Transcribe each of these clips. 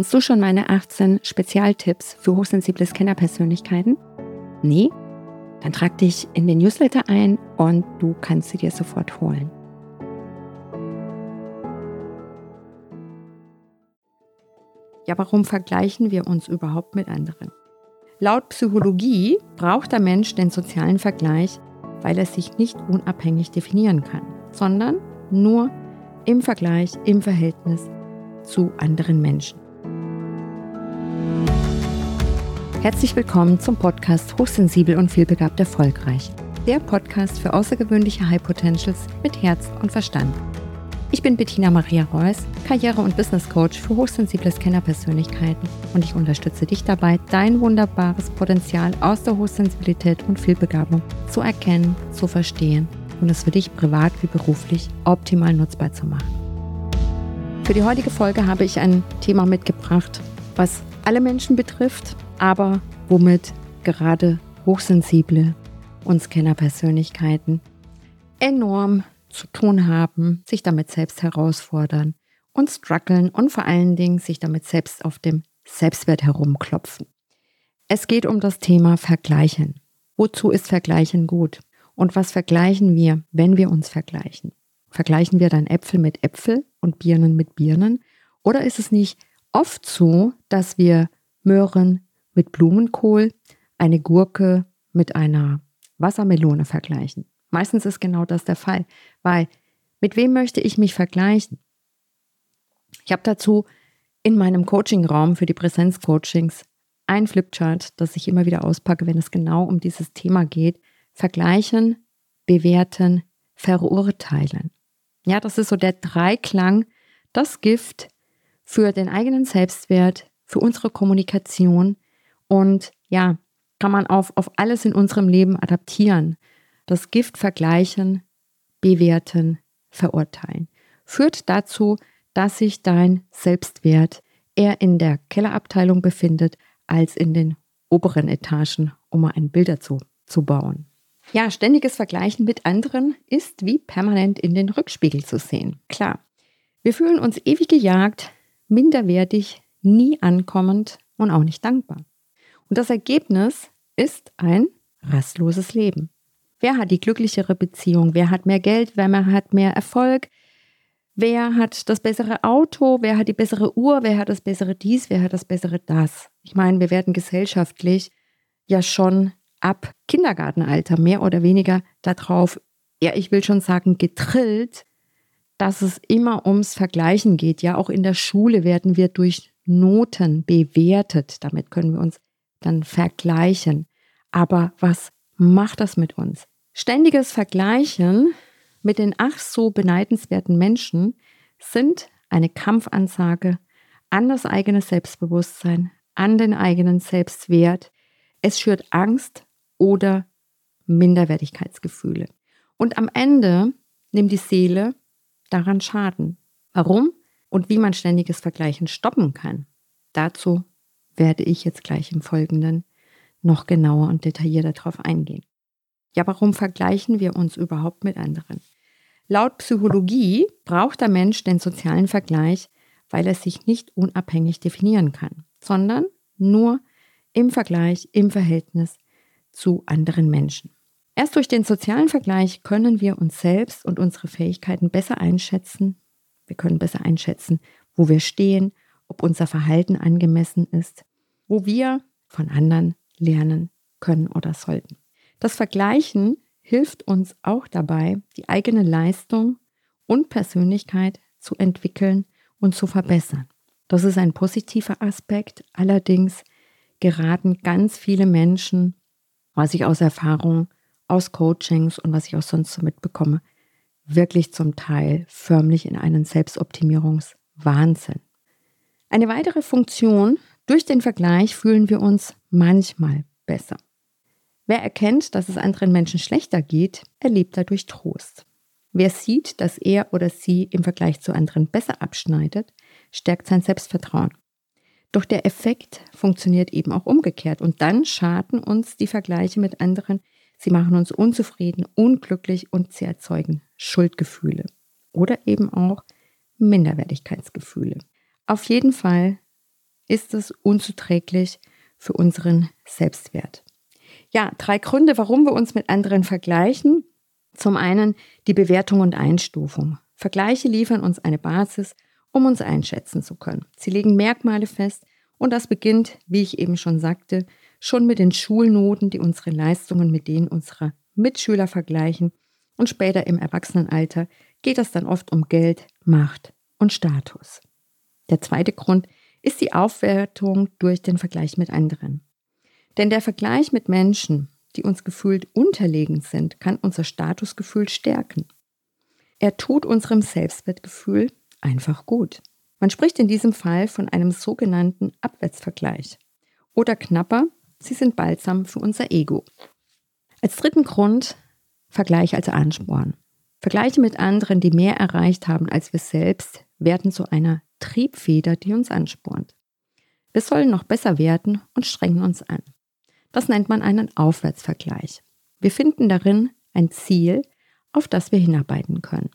Kennst du schon meine 18 Spezialtipps für hochsensible Scannerpersönlichkeiten? Nee? Dann trag dich in den Newsletter ein und du kannst sie dir sofort holen. Ja, warum vergleichen wir uns überhaupt mit anderen? Laut Psychologie braucht der Mensch den sozialen Vergleich, weil er sich nicht unabhängig definieren kann, sondern nur im Vergleich, im Verhältnis zu anderen Menschen. Herzlich willkommen zum Podcast Hochsensibel und vielbegabt erfolgreich. Der Podcast für außergewöhnliche High Potentials mit Herz und Verstand. Ich bin Bettina Maria Reuss, Karriere- und Business Coach für hochsensible Scannerpersönlichkeiten und ich unterstütze dich dabei, dein wunderbares Potenzial aus der Hochsensibilität und Vielbegabung zu erkennen, zu verstehen und es für dich privat wie beruflich optimal nutzbar zu machen. Für die heutige Folge habe ich ein Thema mitgebracht, was alle Menschen betrifft, aber womit gerade hochsensible und Scannerpersönlichkeiten enorm zu tun haben, sich damit selbst herausfordern und strugglen und vor allen Dingen sich damit selbst auf dem Selbstwert herumklopfen. Es geht um das Thema Vergleichen. Wozu ist Vergleichen gut? Und was vergleichen wir, wenn wir uns vergleichen? Vergleichen wir dann Äpfel mit Äpfel und Birnen mit Birnen? Oder ist es nicht oft so, dass wir Möhren mit Blumenkohl, eine Gurke mit einer Wassermelone vergleichen? Meistens ist genau das der Fall, weil mit wem möchte ich mich vergleichen? Ich habe dazu in meinem Coaching-Raum für die Präsenzcoachings ein Flipchart, das ich immer wieder auspacke, wenn es genau um dieses Thema geht, vergleichen, bewerten, verurteilen. Ja, das ist so der Dreiklang, das Gift für den eigenen Selbstwert, für unsere Kommunikation und ja, kann man auf, auf alles in unserem Leben adaptieren. Das Gift vergleichen, bewerten, verurteilen. Führt dazu, dass sich dein Selbstwert eher in der Kellerabteilung befindet als in den oberen Etagen, um mal ein Bild dazu zu bauen. Ja, ständiges Vergleichen mit anderen ist wie permanent in den Rückspiegel zu sehen. Klar, wir fühlen uns ewig gejagt, minderwertig, nie ankommend und auch nicht dankbar. Und das Ergebnis ist ein rastloses Leben. Wer hat die glücklichere Beziehung? Wer hat mehr Geld? Wer hat mehr Erfolg? Wer hat das bessere Auto? Wer hat die bessere Uhr? Wer hat das bessere dies? Wer hat das bessere das? Ich meine, wir werden gesellschaftlich ja schon ab Kindergartenalter mehr oder weniger darauf, ja, ich will schon sagen, getrillt, dass es immer ums Vergleichen geht. Ja, auch in der Schule werden wir durch Noten bewertet. Damit können wir uns dann vergleichen. Aber was macht das mit uns? Ständiges Vergleichen mit den ach so beneidenswerten Menschen sind eine Kampfansage an das eigene Selbstbewusstsein, an den eigenen Selbstwert. Es schürt Angst oder Minderwertigkeitsgefühle. Und am Ende nimmt die Seele daran Schaden. Warum und wie man ständiges Vergleichen stoppen kann, dazu werde ich jetzt gleich im Folgenden noch genauer und detaillierter darauf eingehen. Ja, warum vergleichen wir uns überhaupt mit anderen? Laut Psychologie braucht der Mensch den sozialen Vergleich, weil er sich nicht unabhängig definieren kann, sondern nur im Vergleich, im Verhältnis zu anderen Menschen. Erst durch den sozialen Vergleich können wir uns selbst und unsere Fähigkeiten besser einschätzen. Wir können besser einschätzen, wo wir stehen, ob unser Verhalten angemessen ist, wo wir von anderen lernen können oder sollten. Das Vergleichen hilft uns auch dabei, die eigene Leistung und Persönlichkeit zu entwickeln und zu verbessern. Das ist ein positiver Aspekt. Allerdings geraten ganz viele Menschen was ich aus Erfahrung, aus Coachings und was ich auch sonst so mitbekomme, wirklich zum Teil förmlich in einen Selbstoptimierungswahnsinn. Eine weitere Funktion, durch den Vergleich fühlen wir uns manchmal besser. Wer erkennt, dass es anderen Menschen schlechter geht, erlebt dadurch Trost. Wer sieht, dass er oder sie im Vergleich zu anderen besser abschneidet, stärkt sein Selbstvertrauen. Doch der Effekt funktioniert eben auch umgekehrt und dann schaden uns die Vergleiche mit anderen. Sie machen uns unzufrieden, unglücklich und sie erzeugen Schuldgefühle oder eben auch Minderwertigkeitsgefühle. Auf jeden Fall ist es unzuträglich für unseren Selbstwert. Ja, drei Gründe, warum wir uns mit anderen vergleichen. Zum einen die Bewertung und Einstufung. Vergleiche liefern uns eine Basis, um uns einschätzen zu können. Sie legen Merkmale fest und das beginnt, wie ich eben schon sagte, schon mit den Schulnoten, die unsere Leistungen mit denen unserer Mitschüler vergleichen und später im Erwachsenenalter geht es dann oft um Geld, Macht und Status. Der zweite Grund ist die Aufwertung durch den Vergleich mit anderen. Denn der Vergleich mit Menschen, die uns gefühlt unterlegen sind, kann unser Statusgefühl stärken. Er tut unserem Selbstwertgefühl einfach gut. Man spricht in diesem Fall von einem sogenannten Abwärtsvergleich. Oder knapper, sie sind balsam für unser Ego. Als dritten Grund Vergleich als Ansporn. Vergleiche mit anderen, die mehr erreicht haben als wir selbst, werden zu einer Triebfeder, die uns anspornt. Wir sollen noch besser werden und strengen uns an. Das nennt man einen Aufwärtsvergleich. Wir finden darin ein Ziel, auf das wir hinarbeiten können.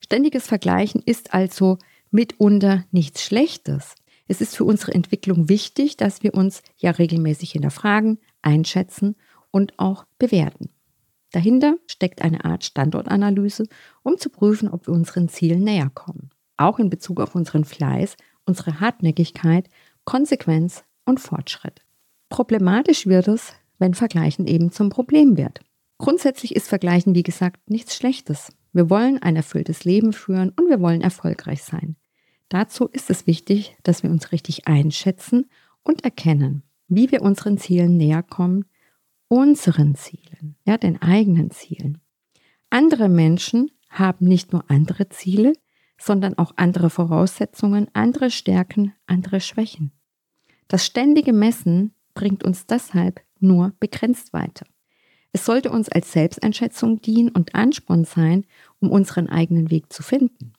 Ständiges Vergleichen ist also mitunter nichts Schlechtes. Es ist für unsere Entwicklung wichtig, dass wir uns ja regelmäßig hinterfragen, einschätzen und auch bewerten. Dahinter steckt eine Art Standortanalyse, um zu prüfen, ob wir unseren Zielen näher kommen. Auch in Bezug auf unseren Fleiß, unsere Hartnäckigkeit, Konsequenz und Fortschritt. Problematisch wird es, wenn Vergleichen eben zum Problem wird. Grundsätzlich ist Vergleichen, wie gesagt, nichts Schlechtes. Wir wollen ein erfülltes Leben führen und wir wollen erfolgreich sein. Dazu ist es wichtig, dass wir uns richtig einschätzen und erkennen, wie wir unseren Zielen näher kommen, unseren Zielen, ja, den eigenen Zielen. Andere Menschen haben nicht nur andere Ziele, sondern auch andere Voraussetzungen, andere Stärken, andere Schwächen. Das ständige Messen bringt uns deshalb nur begrenzt weiter. Es sollte uns als Selbsteinschätzung dienen und Ansporn sein, um unseren eigenen Weg zu finden.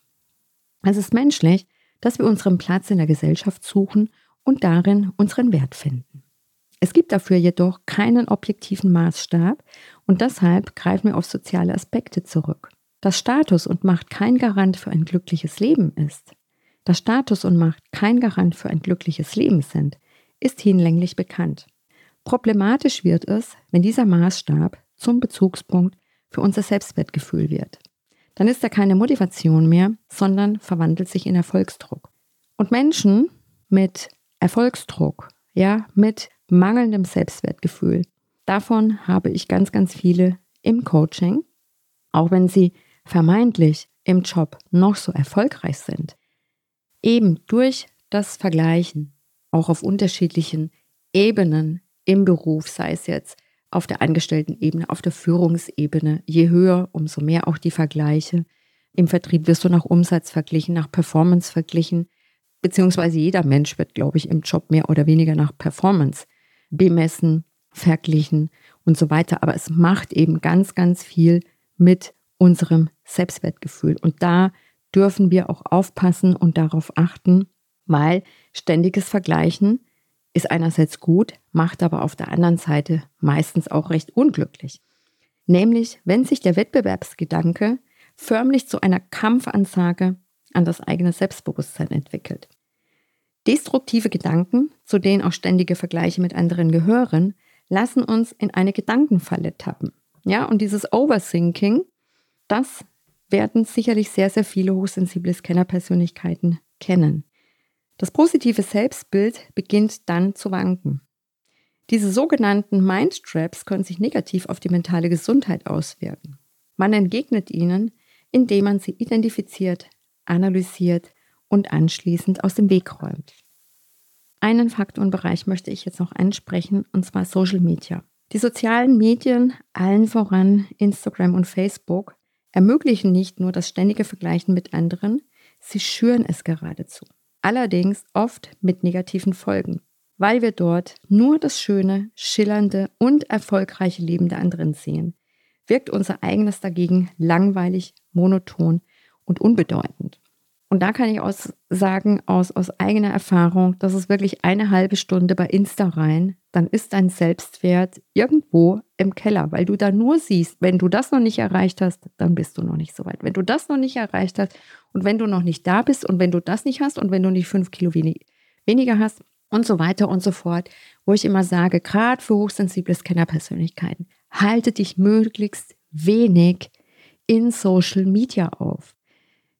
Es ist menschlich, dass wir unseren Platz in der Gesellschaft suchen und darin unseren Wert finden. Es gibt dafür jedoch keinen objektiven Maßstab und deshalb greifen wir auf soziale Aspekte zurück. Dass Status und Macht kein Garant für ein glückliches Leben ist, dass Status und Macht kein Garant für ein glückliches Leben sind, ist hinlänglich bekannt. Problematisch wird es, wenn dieser Maßstab zum Bezugspunkt für unser Selbstwertgefühl wird. Dann ist er keine Motivation mehr, sondern verwandelt sich in Erfolgsdruck. Und Menschen mit Erfolgsdruck, ja, mit mangelndem Selbstwertgefühl, davon habe ich ganz, ganz viele im Coaching, auch wenn sie vermeintlich im Job noch so erfolgreich sind. Eben durch das Vergleichen, auch auf unterschiedlichen Ebenen im Beruf, sei es jetzt auf der Angestelltenebene, auf der Führungsebene. Je höher, umso mehr auch die Vergleiche. Im Vertrieb wirst du nach Umsatz verglichen, nach Performance verglichen, beziehungsweise jeder Mensch wird, glaube ich, im Job mehr oder weniger nach Performance bemessen, verglichen und so weiter. Aber es macht eben ganz, ganz viel mit unserem Selbstwertgefühl. Und da dürfen wir auch aufpassen und darauf achten, weil ständiges Vergleichen ist einerseits gut, macht aber auf der anderen Seite meistens auch recht unglücklich. Nämlich, wenn sich der Wettbewerbsgedanke förmlich zu einer Kampfansage an das eigene Selbstbewusstsein entwickelt. Destruktive Gedanken, zu denen auch ständige Vergleiche mit anderen gehören, lassen uns in eine Gedankenfalle tappen. Ja, und dieses Overthinking, das werden sicherlich sehr, sehr viele hochsensible Scannerpersönlichkeiten kennen. Das positive Selbstbild beginnt dann zu wanken. Diese sogenannten Mindstraps können sich negativ auf die mentale Gesundheit auswirken. Man entgegnet ihnen, indem man sie identifiziert, analysiert und anschließend aus dem Weg räumt. Einen Faktorenbereich möchte ich jetzt noch ansprechen, und zwar Social Media. Die sozialen Medien, allen voran Instagram und Facebook, ermöglichen nicht nur das ständige Vergleichen mit anderen, sie schüren es geradezu allerdings oft mit negativen Folgen, weil wir dort nur das schöne, schillernde und erfolgreiche Leben der anderen sehen, wirkt unser eigenes dagegen langweilig, monoton und unbedeutend. Und da kann ich aus sagen, aus, aus eigener Erfahrung, dass es wirklich eine halbe Stunde bei Insta rein, dann ist dein Selbstwert irgendwo im Keller, weil du da nur siehst, wenn du das noch nicht erreicht hast, dann bist du noch nicht so weit. Wenn du das noch nicht erreicht hast und wenn du noch nicht da bist und wenn du das nicht hast und wenn du nicht fünf Kilo wenig, weniger hast und so weiter und so fort, wo ich immer sage, gerade für hochsensible Scannerpersönlichkeiten, halte dich möglichst wenig in Social Media auf.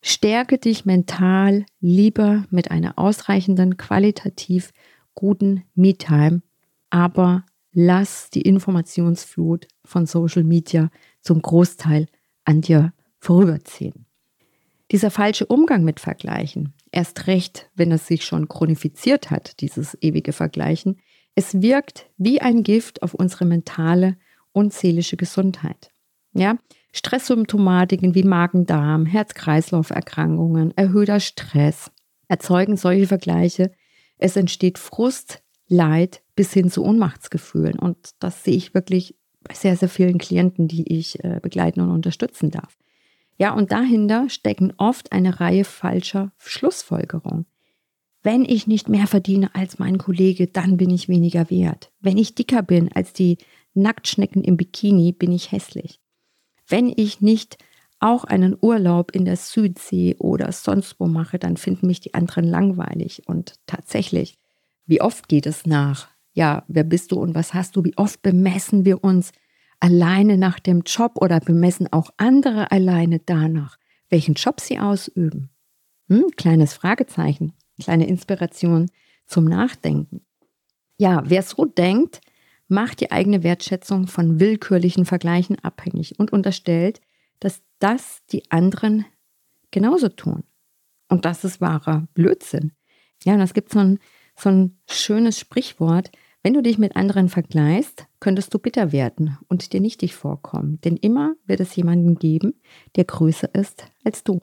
Stärke dich mental lieber mit einer ausreichenden, qualitativ guten Me-Time, aber lass die Informationsflut von Social Media zum Großteil an dir vorüberziehen. Dieser falsche Umgang mit Vergleichen, erst recht, wenn es sich schon chronifiziert hat, dieses ewige Vergleichen, es wirkt wie ein Gift auf unsere mentale und seelische Gesundheit. Ja, Stresssymptomatiken wie Magen-Darm, Herz-Kreislauf-Erkrankungen, erhöhter Stress erzeugen solche Vergleiche. Es entsteht Frust, Leid bis hin zu Ohnmachtsgefühlen. Und das sehe ich wirklich bei sehr, sehr vielen Klienten, die ich äh, begleiten und unterstützen darf. Ja, und dahinter stecken oft eine Reihe falscher Schlussfolgerungen. Wenn ich nicht mehr verdiene als mein Kollege, dann bin ich weniger wert. Wenn ich dicker bin als die Nacktschnecken im Bikini, bin ich hässlich. Wenn ich nicht auch einen Urlaub in der Südsee oder sonst wo mache, dann finden mich die anderen langweilig. Und tatsächlich, wie oft geht es nach? Ja, wer bist du und was hast du? Wie oft bemessen wir uns alleine nach dem Job oder bemessen auch andere alleine danach, welchen Job sie ausüben? Hm, kleines Fragezeichen, kleine Inspiration zum Nachdenken. Ja, wer so denkt, macht die eigene Wertschätzung von willkürlichen Vergleichen abhängig und unterstellt, dass das die anderen genauso tun. Und das ist wahrer Blödsinn. Ja, und es gibt so ein, so ein schönes Sprichwort, wenn du dich mit anderen vergleichst, könntest du bitter werden und dir nichtig vorkommen, denn immer wird es jemanden geben, der größer ist als du.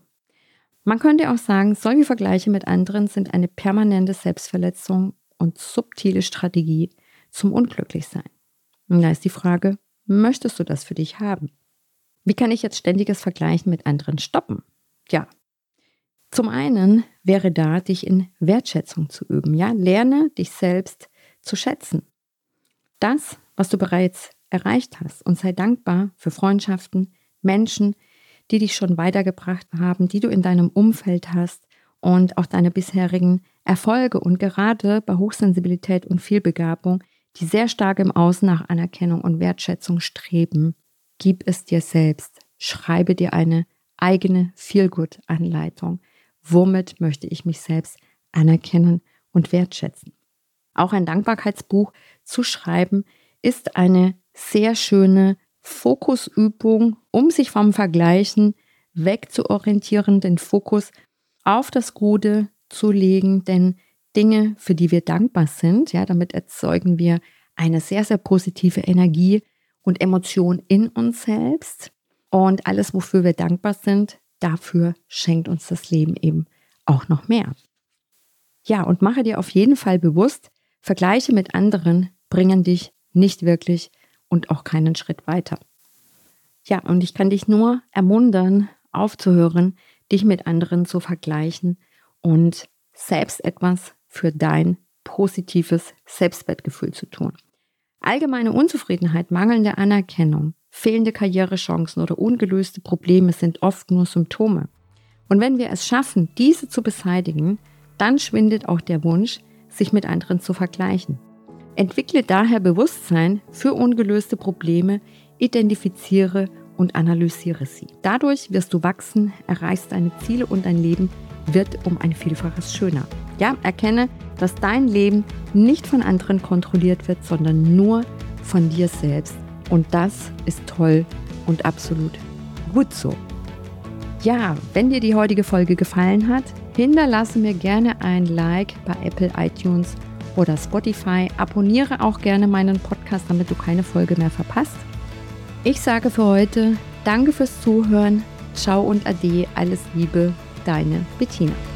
Man könnte auch sagen, solche Vergleiche mit anderen sind eine permanente Selbstverletzung und subtile Strategie, zum Unglücklichsein. Und da ist die Frage, möchtest du das für dich haben? Wie kann ich jetzt ständiges Vergleichen mit anderen stoppen? Ja, zum einen wäre da, dich in Wertschätzung zu üben. Ja, lerne dich selbst zu schätzen. Das, was du bereits erreicht hast und sei dankbar für Freundschaften, Menschen, die dich schon weitergebracht haben, die du in deinem Umfeld hast und auch deine bisherigen Erfolge. Und gerade bei Hochsensibilität und Vielbegabung die sehr stark im Außen nach Anerkennung und Wertschätzung streben, gib es dir selbst. Schreibe dir eine eigene Feelgood-Anleitung. Womit möchte ich mich selbst anerkennen und wertschätzen? Auch ein Dankbarkeitsbuch zu schreiben ist eine sehr schöne Fokusübung, um sich vom Vergleichen wegzuorientieren, den Fokus auf das Gute zu legen, denn Dinge, für die wir dankbar sind. Ja, damit erzeugen wir eine sehr, sehr positive Energie und Emotion in uns selbst. Und alles, wofür wir dankbar sind, dafür schenkt uns das Leben eben auch noch mehr. Ja, und mache dir auf jeden Fall bewusst, Vergleiche mit anderen bringen dich nicht wirklich und auch keinen Schritt weiter. Ja, und ich kann dich nur ermuntern, aufzuhören, dich mit anderen zu vergleichen und selbst etwas für dein positives Selbstwertgefühl zu tun. Allgemeine Unzufriedenheit, mangelnde Anerkennung, fehlende Karrierechancen oder ungelöste Probleme sind oft nur Symptome. Und wenn wir es schaffen, diese zu beseitigen, dann schwindet auch der Wunsch, sich mit anderen zu vergleichen. Entwickle daher Bewusstsein für ungelöste Probleme, identifiziere und analysiere sie. Dadurch wirst du wachsen, erreichst deine Ziele und dein Leben wird um ein Vielfaches schöner. Ja, erkenne, dass dein Leben nicht von anderen kontrolliert wird, sondern nur von dir selbst. Und das ist toll und absolut gut so. Ja, wenn dir die heutige Folge gefallen hat, hinterlasse mir gerne ein Like bei Apple iTunes oder Spotify. Abonniere auch gerne meinen Podcast, damit du keine Folge mehr verpasst. Ich sage für heute Danke fürs Zuhören. Ciao und Ade. Alles Liebe, deine Bettina.